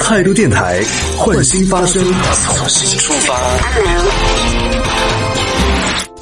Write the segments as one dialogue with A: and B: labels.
A: 态度电台，换新发声，从新出发。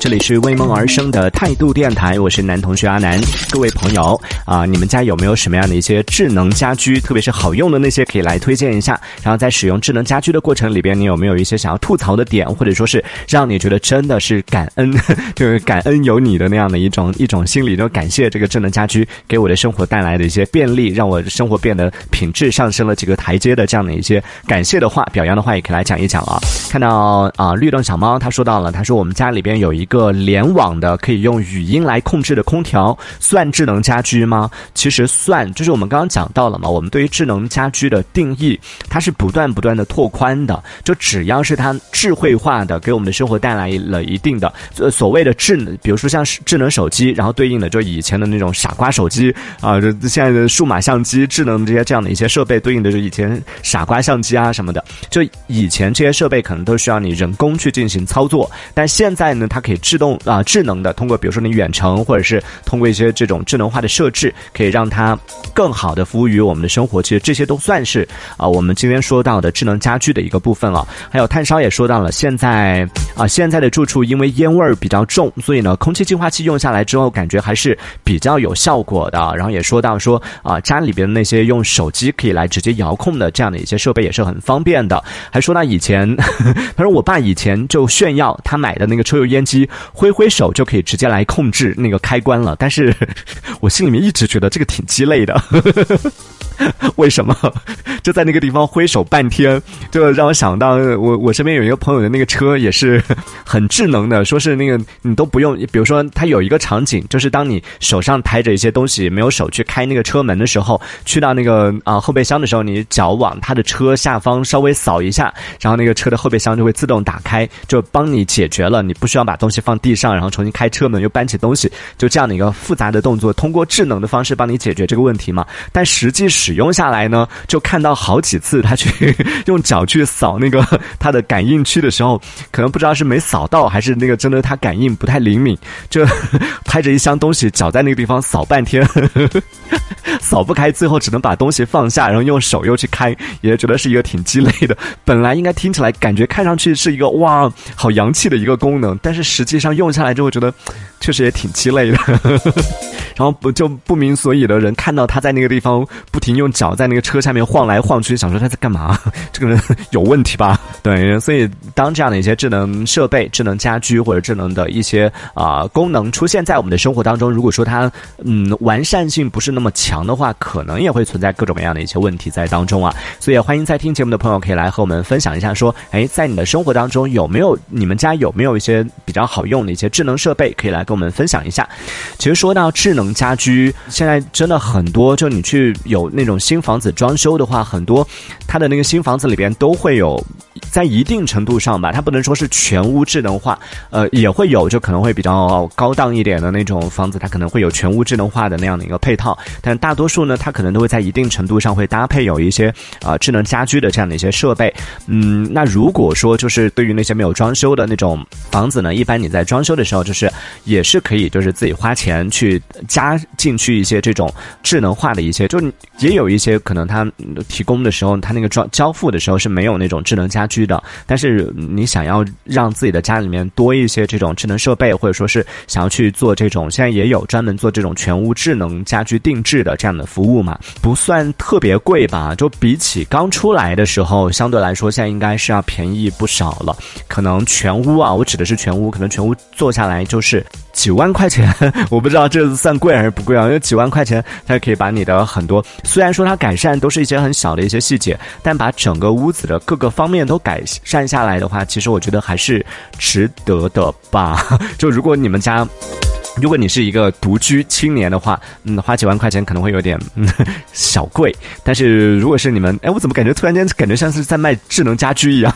B: 这里是为梦而生的态度电台，我是男同学阿南。各位朋友啊，你们家有没有什么样的一些智能家居，特别是好用的那些，可以来推荐一下？然后在使用智能家居的过程里边，你有没有一些想要吐槽的点，或者说是让你觉得真的是感恩，就是感恩有你的那样的一种一种心理，就感谢这个智能家居给我的生活带来的一些便利，让我生活变得品质上升了几个台阶的这样的一些感谢的话、表扬的话，也可以来讲一讲啊。看到啊，绿动小猫他说到了，他说我们家里边有一个。个联网的可以用语音来控制的空调算智能家居吗？其实算，就是我们刚刚讲到了嘛。我们对于智能家居的定义，它是不断不断的拓宽的。就只要是它智慧化的，给我们的生活带来了一定的呃所谓的智能，比如说像智能手机，然后对应的就以前的那种傻瓜手机啊，就现在的数码相机、智能这些这样的一些设备，对应的是以前傻瓜相机啊什么的。就以前这些设备可能都需要你人工去进行操作，但现在呢，它可以。自动啊，智能的，通过比如说你远程，或者是通过一些这种智能化的设置，可以让它更好的服务于我们的生活。其实这些都算是啊，我们今天说到的智能家居的一个部分了。还有炭烧也说到了，现在啊，现在的住处因为烟味儿比较重，所以呢，空气净化器用下来之后，感觉还是比较有效果的。然后也说到说啊，家里边那些用手机可以来直接遥控的这样的一些设备也是很方便的。还说到以前，他说我爸以前就炫耀他买的那个抽油烟机。挥挥手就可以直接来控制那个开关了，但是 我心里面一直觉得这个挺鸡肋的。为什么 就在那个地方挥手半天？就让我想到我我身边有一个朋友的那个车也是很智能的，说是那个你都不用，比如说他有一个场景，就是当你手上抬着一些东西，没有手去开那个车门的时候，去到那个啊后备箱的时候，你脚往他的车下方稍微扫一下，然后那个车的后备箱就会自动打开，就帮你解决了你不需要把东西放地上，然后重新开车门又搬起东西，就这样的一个复杂的动作，通过智能的方式帮你解决这个问题嘛？但实际是使用下来呢，就看到好几次他去 用脚去扫那个 他的感应区的时候，可能不知道是没扫到，还是那个真的他感应不太灵敏，就 拍着一箱东西脚在那个地方扫半天，扫不开，最后只能把东西放下，然后用手又去开，也觉得是一个挺鸡肋的。本来应该听起来感觉看上去是一个哇好洋气的一个功能，但是实际上用下来之后觉得确实也挺鸡肋的。然后不就不明所以的人看到他在那个地方不停用脚在那个车下面晃来晃去，想说他在干嘛？这个人有问题吧？对，所以当这样的一些智能设备、智能家居或者智能的一些啊功能出现在我们的生活当中，如果说它嗯完善性不是那么强的话，可能也会存在各种各样的一些问题在当中啊。所以欢迎在听节目的朋友可以来和我们分享一下，说哎，在你的生活当中有没有你们家有没有一些比较好用的一些智能设备，可以来跟我们分享一下。其实说到智能家居现在真的很多，就你去有那种新房子装修的话，很多它的那个新房子里边都会有，在一定程度上吧，它不能说是全屋智能化，呃，也会有，就可能会比较高档一点的那种房子，它可能会有全屋智能化的那样的一个配套，但大多数呢，它可能都会在一定程度上会搭配有一些啊智能家居的这样的一些设备。嗯，那如果说就是对于那些没有装修的那种房子呢，一般你在装修的时候，就是也是可以就是自己花钱去。加进去一些这种智能化的一些，就也有一些可能它提供的时候，它那个装交付的时候是没有那种智能家家居的。但是你想要让自己的家里面多一些这种智能设备，或者说是想要去做这种，现在也有专门做这种全屋智能家居定制的这样的服务嘛，不算特别贵吧？就比起刚出来的时候，相对来说现在应该是要便宜不少了。可能全屋啊，我指的是全屋，可能全屋做下来就是几万块钱，我不知道这算。贵还是不贵啊？因为几万块钱，它可以把你的很多，虽然说它改善都是一些很小的一些细节，但把整个屋子的各个方面都改善下来的话，其实我觉得还是值得的吧。就如果你们家。如果你是一个独居青年的话，嗯，花几万块钱可能会有点 小贵。但是如果是你们，哎，我怎么感觉突然间感觉像是在卖智能家居一样？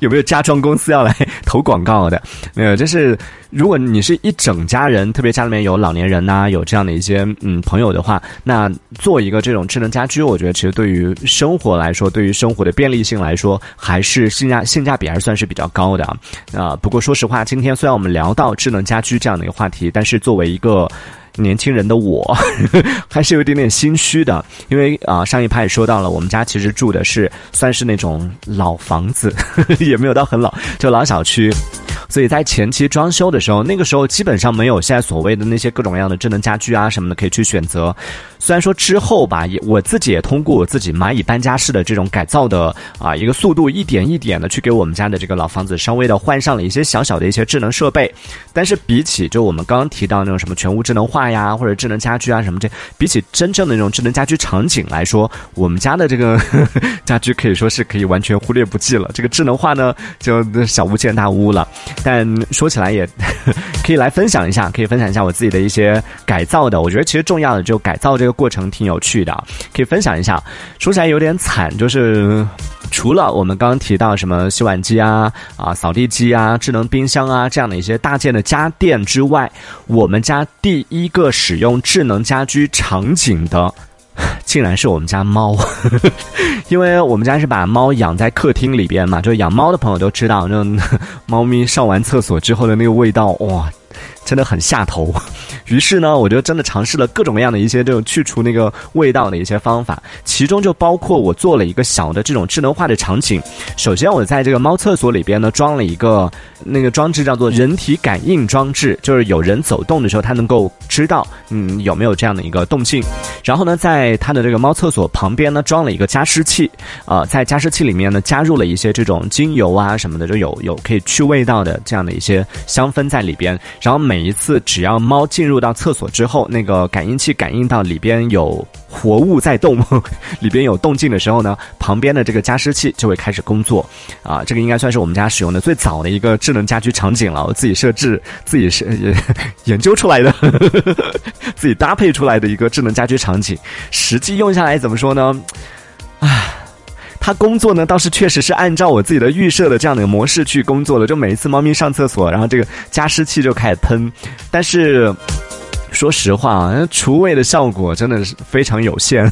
B: 有没有家装公司要来投广告的？没有，就是如果你是一整家人，特别家里面有老年人呐，有这样的一些嗯朋友的话，那做一个这种智能家居，我觉得其实对于生活来说，对于生活的便利性来说，还是性价性价比还是算是比较高的啊。啊，不过说实话，今天虽然我们聊到智能家居这样的一个话题，但是作为一个。年轻人的我，还是有一点点心虚的，因为啊，上一趴也说到了，我们家其实住的是算是那种老房子，也没有到很老，就老小区。所以在前期装修的时候，那个时候基本上没有现在所谓的那些各种各样的智能家居啊什么的可以去选择。虽然说之后吧，也我自己也通过我自己蚂蚁搬家式的这种改造的啊一个速度，一点一点的去给我们家的这个老房子稍微的换上了一些小小的一些智能设备。但是比起就我们刚刚提到那种什么全屋智能化呀，或者智能家居啊什么这，比起真正的那种智能家居场景来说，我们家的这个家居可以说是可以完全忽略不计了。这个智能化呢，就 小巫见大巫了。但说起来也可以来分享一下，可以分享一下我自己的一些改造的。我觉得其实重要的就改造这个过程挺有趣的，可以分享一下。说起来有点惨，就是除了我们刚刚提到什么洗碗机啊、啊扫地机啊、智能冰箱啊这样的一些大件的家电之外，我们家第一个使用智能家居场景的。竟然是我们家猫，因为我们家是把猫养在客厅里边嘛，就养猫的朋友都知道，那猫咪上完厕所之后的那个味道，哇！真的很下头，于是呢，我就真的尝试了各种各样的一些这种去除那个味道的一些方法，其中就包括我做了一个小的这种智能化的场景。首先，我在这个猫厕所里边呢装了一个那个装置，叫做人体感应装置，就是有人走动的时候，它能够知道嗯有没有这样的一个动静。然后呢，在它的这个猫厕所旁边呢装了一个加湿器，啊，在加湿器里面呢加入了一些这种精油啊什么的，就有有可以去味道的这样的一些香氛在里边。然后每一次只要猫进入到厕所之后，那个感应器感应到里边有活物在动，里边有动静的时候呢，旁边的这个加湿器就会开始工作。啊，这个应该算是我们家使用的最早的一个智能家居场景了。我自己设置、自己是研究出来的，自己搭配出来的一个智能家居场景。实际用下来怎么说呢？它。工作呢，倒是确实是按照我自己的预设的这样的模式去工作的，就每一次猫咪上厕所，然后这个加湿器就开始喷，但是。说实话啊，除味的效果真的是非常有限，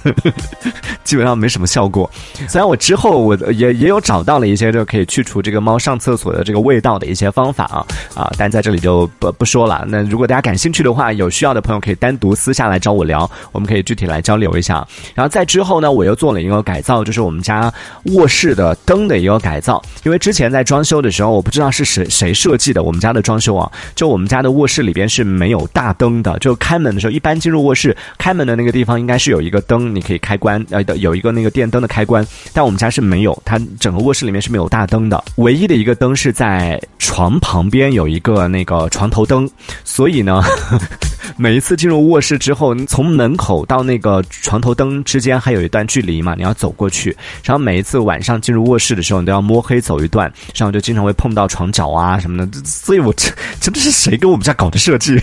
B: 基本上没什么效果。虽然我之后我也也有找到了一些就可以去除这个猫上厕所的这个味道的一些方法啊啊，但在这里就不不说了。那如果大家感兴趣的话，有需要的朋友可以单独私下来找我聊，我们可以具体来交流一下。然后在之后呢，我又做了一个改造，就是我们家卧室的灯的一个改造。因为之前在装修的时候，我不知道是谁谁设计的，我们家的装修啊，就我们家的卧室里边是没有大灯的，就。就开门的时候，一般进入卧室开门的那个地方应该是有一个灯，你可以开关，呃，有一个那个电灯的开关。但我们家是没有，它整个卧室里面是没有大灯的，唯一的一个灯是在床旁边有一个那个床头灯。所以呢，每一次进入卧室之后，从门口到那个床头灯之间还有一段距离嘛，你要走过去。然后每一次晚上进入卧室的时候，你都要摸黑走一段，然后就经常会碰到床角啊什么的。所以我这真的是谁给我们家搞的设计？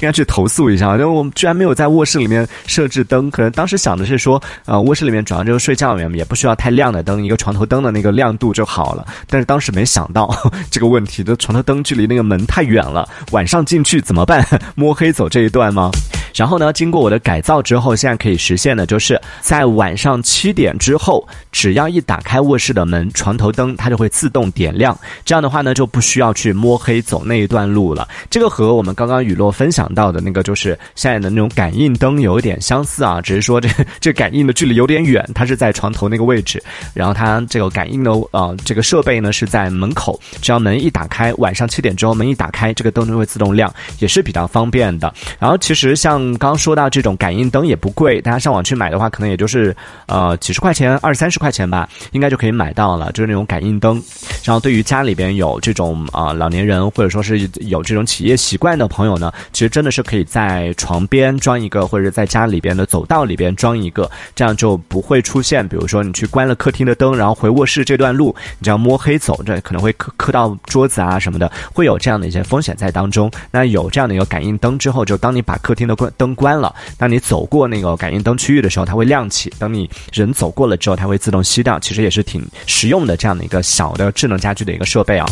B: 应该去。投诉一下，因为我们居然没有在卧室里面设置灯，可能当时想的是说，呃，卧室里面主要就是睡觉里面也不需要太亮的灯，一个床头灯的那个亮度就好了。但是当时没想到这个问题，的床头灯距离那个门太远了，晚上进去怎么办？摸黑走这一段吗？然后呢，经过我的改造之后，现在可以实现的就是在晚上七点之后，只要一打开卧室的门，床头灯它就会自动点亮。这样的话呢，就不需要去摸黑走那一段路了。这个和我们刚刚雨落分享到的那个就是现在的那种感应灯有一点相似啊，只是说这这感应的距离有点远，它是在床头那个位置，然后它这个感应的呃这个设备呢是在门口，只要门一打开，晚上七点之后门一打开，这个灯就会自动亮，也是比较方便的。然后其实像刚刚说到这种感应灯也不贵，大家上网去买的话，可能也就是呃几十块钱、二三十块钱吧，应该就可以买到了，就是那种感应灯。然后对于家里边有这种啊老年人或者说是有这种企业习惯的朋友呢，其实真的是可以在床边装一个，或者在家里边的走道里边装一个，这样就不会出现，比如说你去关了客厅的灯，然后回卧室这段路，你这样摸黑走，这可能会磕磕到桌子啊什么的，会有这样的一些风险在当中。那有这样的一个感应灯之后，就当你把客厅的关灯关了，当你走过那个感应灯区域的时候，它会亮起；等你人走过了之后，它会自动熄掉。其实也是挺实用的这样的一个小的智能家居的一个设备啊。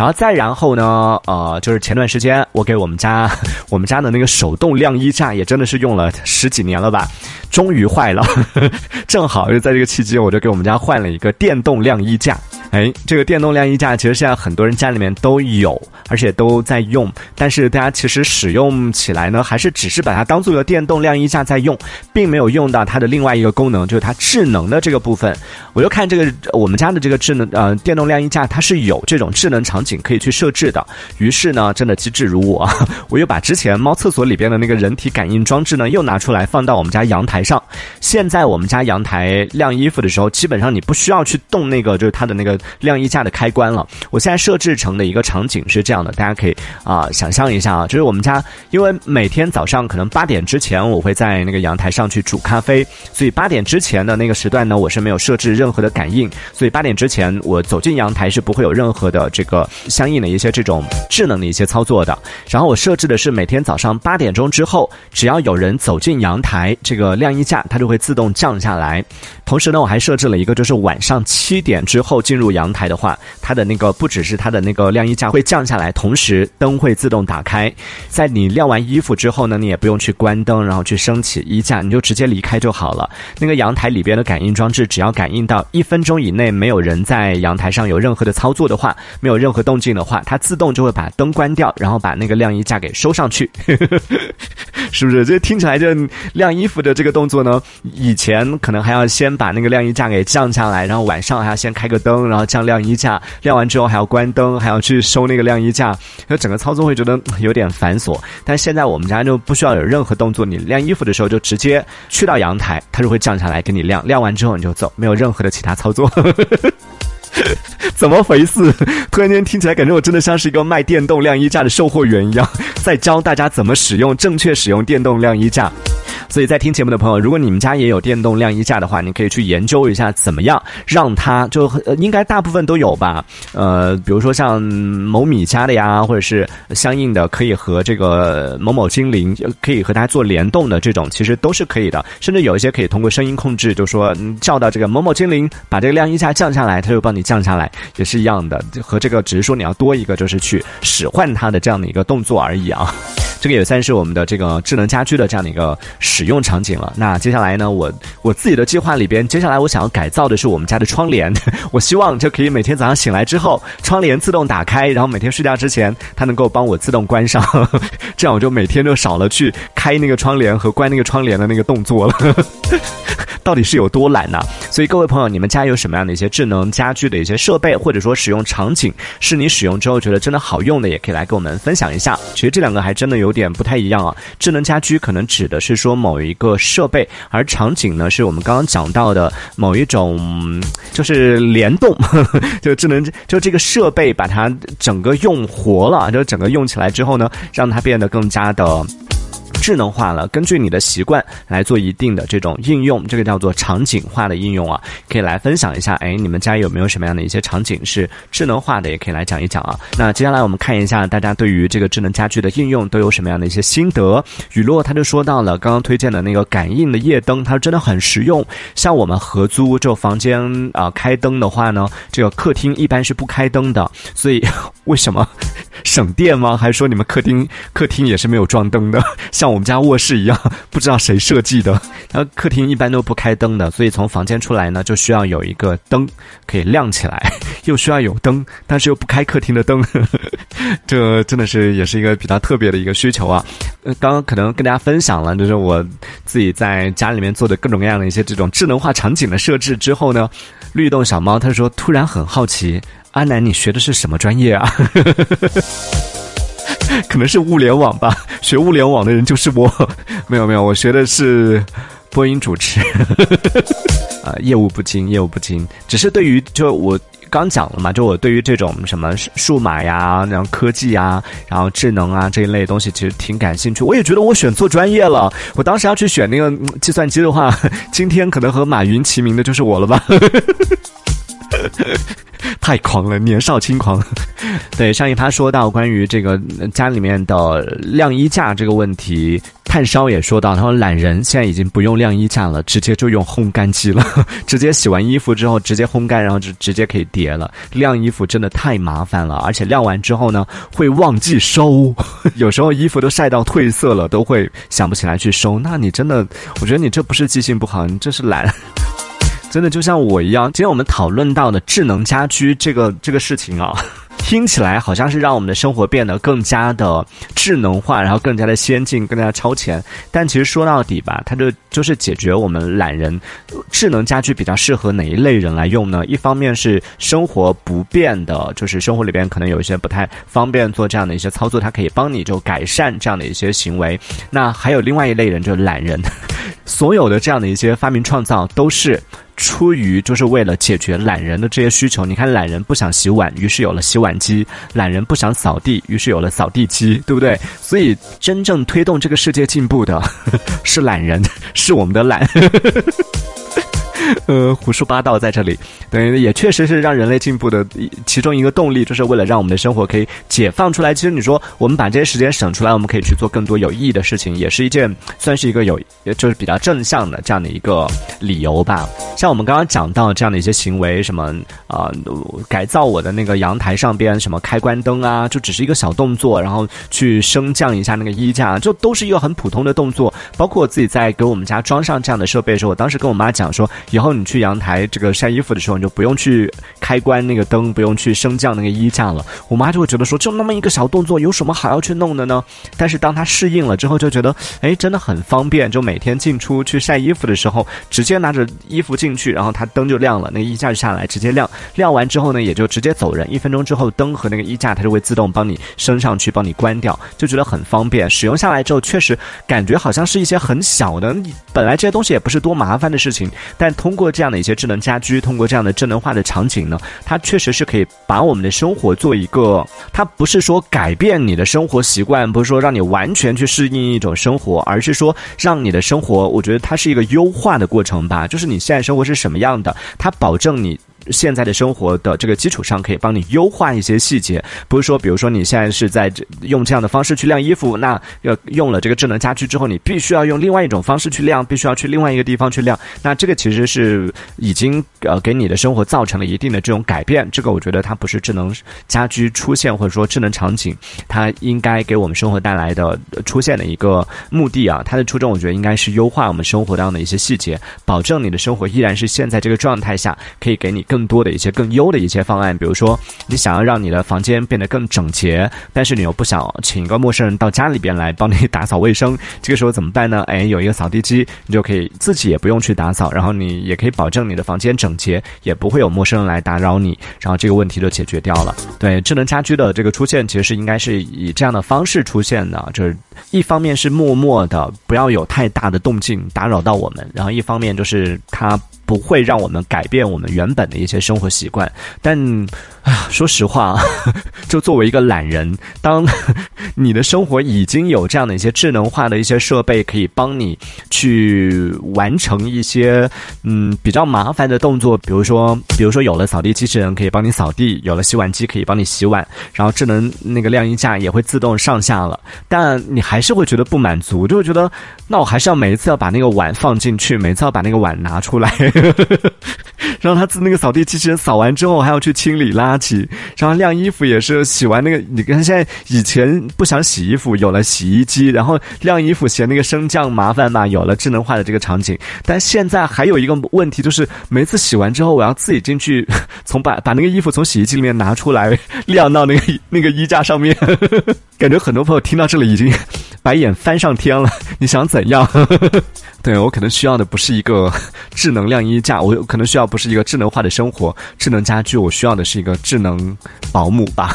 B: 然后再然后呢，呃，就是前段时间我给我们家 我们家的那个手动晾衣架也真的是用了十几年了吧，终于坏了。正好就在这个期间，我就给我们家换了一个电动晾衣架。哎，这个电动晾衣架其实现在很多人家里面都有，而且都在用。但是大家其实使用起来呢，还是只是把它当做一个电动晾衣架在用，并没有用到它的另外一个功能，就是它智能的这个部分。我就看这个我们家的这个智能呃电动晾衣架，它是有这种智能场景可以去设置的。于是呢，真的机智如我，我又把之前猫厕所里边的那个人体感应装置呢，又拿出来放到我们家阳台上。现在我们家阳台晾衣服的时候，基本上你不需要去动那个就是它的那个晾衣架的开关了。我现在设置成的一个场景是这样的，大家可以啊想象一下啊，就是我们家因为每天早上可能八点之前我会在那个阳台上去煮咖啡，所以八点之前的那个时段呢，我是没有设置任何的感应，所以八点之前我走进阳台是不会有任何的这个相应的一些这种智能的一些操作的。然后我设置的是每天早上八点钟之后，只要有人走进阳台，这个晾衣架它就会自动降下来。同时呢，我还设置了一个，就是晚上七点之后进入阳台的话，它的那个不只是它的那个晾衣架会降下来，同时灯会自动打开。在你晾完衣服之后呢，你也不用去关灯，然后去升起衣架，你就直接离开就好了。那个阳台里边的感应装置，只要感应到一分钟以内没有人在阳台上有任何的操作的话，没有任何动静的话，它自动就会把灯关掉，然后把那个晾衣架给收上去。是不是？这听起来就晾衣服的这个动作呢？以前可能还要先把那个晾衣架给降下来，然后晚上还要先开个灯，然后降晾衣架，晾完之后还要关灯，还要去收那个晾衣架，那整个操作会觉得有点繁琐。但现在我们家就不需要有任何动作，你晾衣服的时候就直接去到阳台，它就会降下来给你晾，晾完之后你就走，没有任何的其他操作。怎么回事？突然间听起来感觉我真的像是一个卖电动晾衣架的售货员一样，在教大家怎么使用正确使用电动晾衣架。所以在听节目的朋友，如果你们家也有电动晾衣架的话，你可以去研究一下怎么样让它就应该大部分都有吧。呃，比如说像某米家的呀，或者是相应的可以和这个某某精灵可以和它做联动的这种，其实都是可以的。甚至有一些可以通过声音控制，就说叫到这个某某精灵，把这个晾衣架降下来，它就帮你降下来，也是一样的。和这个只是说你要多一个，就是去使唤它的这样的一个动作而已啊。这个也算是我们的这个智能家居的这样的一个使用场景了。那接下来呢，我我自己的计划里边，接下来我想要改造的是我们家的窗帘。我希望就可以每天早上醒来之后，窗帘自动打开，然后每天睡觉之前，它能够帮我自动关上，这样我就每天就少了去开那个窗帘和关那个窗帘的那个动作了。到底是有多懒呢？所以各位朋友，你们家有什么样的一些智能家居的一些设备，或者说使用场景，是你使用之后觉得真的好用的，也可以来跟我们分享一下。其实这两个还真的有有点不太一样啊。智能家居可能指的是说某一个设备，而场景呢，是我们刚刚讲到的某一种，就是联动，就智能，就这个设备把它整个用活了，就整个用起来之后呢，让它变得更加的。智能化了，根据你的习惯来做一定的这种应用，这个叫做场景化的应用啊，可以来分享一下。哎，你们家有没有什么样的一些场景是智能化的？也可以来讲一讲啊。那接下来我们看一下大家对于这个智能家居的应用都有什么样的一些心得。雨落他就说到了刚刚推荐的那个感应的夜灯，它真的很实用。像我们合租这房间啊，开灯的话呢，这个客厅一般是不开灯的，所以 为什么？省电吗？还是说你们客厅客厅也是没有装灯的，像 我们家卧室一样，不知道谁设计的。然后客厅一般都不开灯的，所以从房间出来呢，就需要有一个灯可以亮起来，又需要有灯，但是又不开客厅的灯，这真的是也是一个比较特别的一个需求啊。呃，刚刚可能跟大家分享了，就是我自己在家里面做的各种各样的一些这种智能化场景的设置之后呢，律动小猫他说突然很好奇。阿南，你学的是什么专业啊？可能是物联网吧，学物联网的人就是我。没有没有，我学的是播音主持。啊，业务不精，业务不精。只是对于就我刚讲了嘛，就我对于这种什么数码呀、然后科技啊、然后智能啊这一类东西，其实挺感兴趣。我也觉得我选错专业了。我当时要去选那个计算机的话，今天可能和马云齐名的就是我了吧。太狂了，年少轻狂。对，上一趴说到关于这个家里面的晾衣架这个问题，炭烧也说到，他说懒人现在已经不用晾衣架了，直接就用烘干机了，直接洗完衣服之后直接烘干，然后就直接可以叠了。晾衣服真的太麻烦了，而且晾完之后呢，会忘记收，有时候衣服都晒到褪色了，都会想不起来去收。那你真的，我觉得你这不是记性不好，你这是懒。真的就像我一样，今天我们讨论到的智能家居这个这个事情啊。听起来好像是让我们的生活变得更加的智能化，然后更加的先进，更加超前。但其实说到底吧，它就就是解决我们懒人智能家居比较适合哪一类人来用呢？一方面是生活不便的，就是生活里边可能有一些不太方便做这样的一些操作，它可以帮你就改善这样的一些行为。那还有另外一类人，就是懒人。所有的这样的一些发明创造都是。出于就是为了解决懒人的这些需求，你看懒人不想洗碗，于是有了洗碗机；懒人不想扫地，于是有了扫地机，对不对？所以真正推动这个世界进步的 是懒人，是我们的懒。呃，胡说八道在这里，等于也确实是让人类进步的其中一个动力，就是为了让我们的生活可以解放出来。其实你说我们把这些时间省出来，我们可以去做更多有意义的事情，也是一件算是一个有就是比较正向的这样的一个理由吧。像我们刚刚讲到这样的一些行为，什么啊，改造我的那个阳台上边什么开关灯啊，就只是一个小动作，然后去升降一下那个衣架，就都是一个很普通的动作。包括我自己在给我们家装上这样的设备的时候，我当时跟我妈讲说。以后你去阳台这个晒衣服的时候，你就不用去开关那个灯，不用去升降那个衣架了。我妈就会觉得说，就那么一个小动作，有什么好要去弄的呢？但是当她适应了之后，就觉得，哎，真的很方便。就每天进出去晒衣服的时候，直接拿着衣服进去，然后它灯就亮了，那个衣架就下来，直接亮。亮完之后呢，也就直接走人。一分钟之后，灯和那个衣架它就会自动帮你升上去，帮你关掉，就觉得很方便。使用下来之后，确实感觉好像是一些很小的，本来这些东西也不是多麻烦的事情，但。通过这样的一些智能家居，通过这样的智能化的场景呢，它确实是可以把我们的生活做一个，它不是说改变你的生活习惯，不是说让你完全去适应一种生活，而是说让你的生活，我觉得它是一个优化的过程吧。就是你现在生活是什么样的，它保证你。现在的生活的这个基础上，可以帮你优化一些细节。不是说，比如说你现在是在用这样的方式去晾衣服，那要用了这个智能家居之后，你必须要用另外一种方式去晾，必须要去另外一个地方去晾。那这个其实是已经呃给你的生活造成了一定的这种改变。这个我觉得它不是智能家居出现或者说智能场景，它应该给我们生活带来的出现的一个目的啊。它的初衷我觉得应该是优化我们生活当中的一些细节，保证你的生活依然是现在这个状态下可以给你。更多的一些更优的一些方案，比如说你想要让你的房间变得更整洁，但是你又不想请一个陌生人到家里边来帮你打扫卫生，这个时候怎么办呢？哎，有一个扫地机，你就可以自己也不用去打扫，然后你也可以保证你的房间整洁，也不会有陌生人来打扰你，然后这个问题就解决掉了。对，智能家居的这个出现，其实是应该是以这样的方式出现的，就是一方面是默默的，不要有太大的动静打扰到我们，然后一方面就是它。不会让我们改变我们原本的一些生活习惯，但，啊，说实话，就作为一个懒人，当你的生活已经有这样的一些智能化的一些设备，可以帮你去完成一些嗯比较麻烦的动作，比如说，比如说有了扫地机器人可以帮你扫地，有了洗碗机可以帮你洗碗，然后智能那个晾衣架也会自动上下了，但你还是会觉得不满足，就会觉得，那我还是要每一次要把那个碗放进去，每次要把那个碗拿出来。然后他自那个扫地机器人扫完之后还要去清理垃圾，然后晾衣服也是洗完那个，你看现在以前不想洗衣服，有了洗衣机，然后晾衣服嫌那个升降麻烦嘛，有了智能化的这个场景，但现在还有一个问题就是每次洗完之后我要自己进去，从把把那个衣服从洗衣机里面拿出来晾到那个 那个衣架上面，感觉很多朋友听到这里已经白眼翻上天了，你想怎样？对我可能需要的不是一个智能晾衣衣架，我可能需要不是一个智能化的生活、智能家居，我需要的是一个智能保姆吧。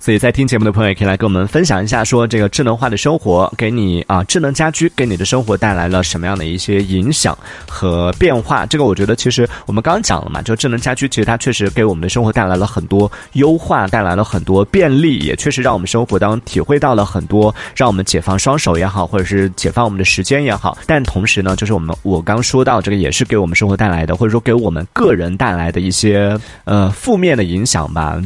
B: 所以在听节目的朋友也可以来跟我们分享一下，说这个智能化的生活给你啊，智能家居给你的生活带来了什么样的一些影响和变化？这个我觉得其实我们刚刚讲了嘛，就智能家居其实它确实给我们的生活带来了很多优化，带来了很多便利，也确实让我们生活当中体会到了很多，让我们解放双手也好，或者是解放我们的时间也好。但同时呢，就是我们我刚说到这个也是给我们生活带来的，或者说给我们个人带来的一些呃负面的影响吧。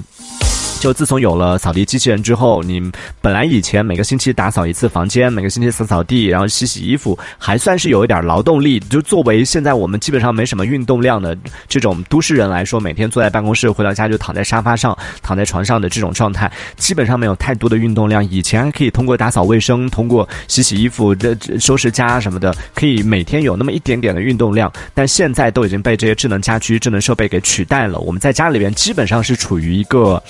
B: 就自从有了扫地机器人之后，你本来以前每个星期打扫一次房间，每个星期扫扫地，然后洗洗衣服，还算是有一点劳动力。就作为现在我们基本上没什么运动量的这种都市人来说，每天坐在办公室，回到家就躺在沙发上、躺在床上的这种状态，基本上没有太多的运动量。以前还可以通过打扫卫生、通过洗洗衣服、这收拾家什么的，可以每天有那么一点点的运动量。但现在都已经被这些智能家居、智能设备给取代了。我们在家里边基本上是处于一个。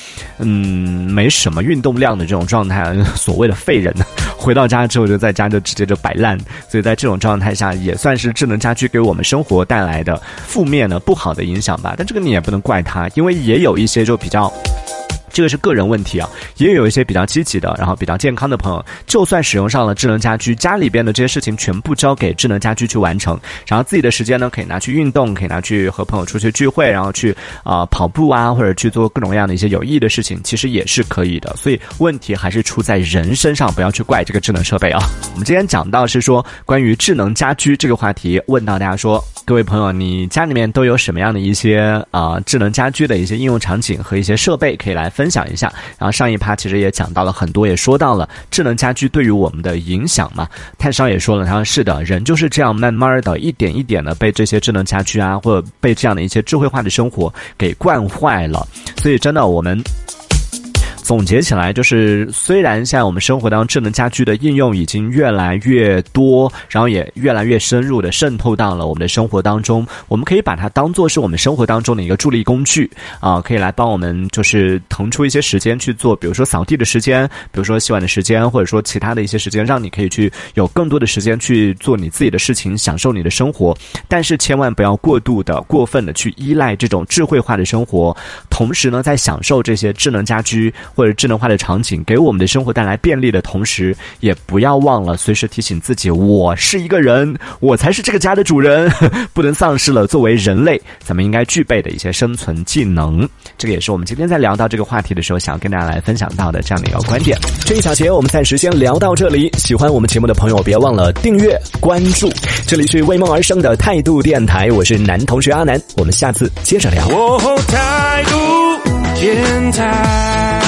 B: 嗯，没什么运动量的这种状态，所谓的废人呢，回到家之后就在家就直接就摆烂，所以在这种状态下，也算是智能家居给我们生活带来的负面的不好的影响吧。但这个你也不能怪他，因为也有一些就比较。这个是个人问题啊，也有一些比较积极的，然后比较健康的朋友，就算使用上了智能家居，家里边的这些事情全部交给智能家居去完成，然后自己的时间呢，可以拿去运动，可以拿去和朋友出去聚会，然后去啊跑步啊，或者去做各种各样的一些有意义的事情，其实也是可以的。所以问题还是出在人身上，不要去怪这个智能设备啊。我们今天讲到是说关于智能家居这个话题，问到大家说，各位朋友，你家里面都有什么样的一些啊智能家居的一些应用场景和一些设备可以来来。分享一下，然后上一趴其实也讲到了很多，也说到了智能家居对于我们的影响嘛。泰商也说了，他说是的，人就是这样慢慢的一点一点的被这些智能家居啊，或者被这样的一些智慧化的生活给惯坏了。所以真的我们。总结起来就是，虽然现在我们生活当中智能家居的应用已经越来越多，然后也越来越深入的渗透到了我们的生活当中，我们可以把它当做是我们生活当中的一个助力工具啊，可以来帮我们就是腾出一些时间去做，比如说扫地的时间，比如说洗碗的时间，或者说其他的一些时间，让你可以去有更多的时间去做你自己的事情，享受你的生活。但是千万不要过度的、过分的去依赖这种智慧化的生活，同时呢，在享受这些智能家居。或者智能化的场景给我们的生活带来便利的同时，也不要忘了随时提醒自己：我是一个人，我才是这个家的主人，不能丧失了作为人类咱们应该具备的一些生存技能。这个也是我们今天在聊到这个话题的时候，想要跟大家来分享到的这样的一个观点。这一小节我们暂时先聊到这里。喜欢我们节目的朋友，别忘了订阅关注。这里是为梦而生的态度电台，我是男同学阿南，我们下次接着聊。态度电台。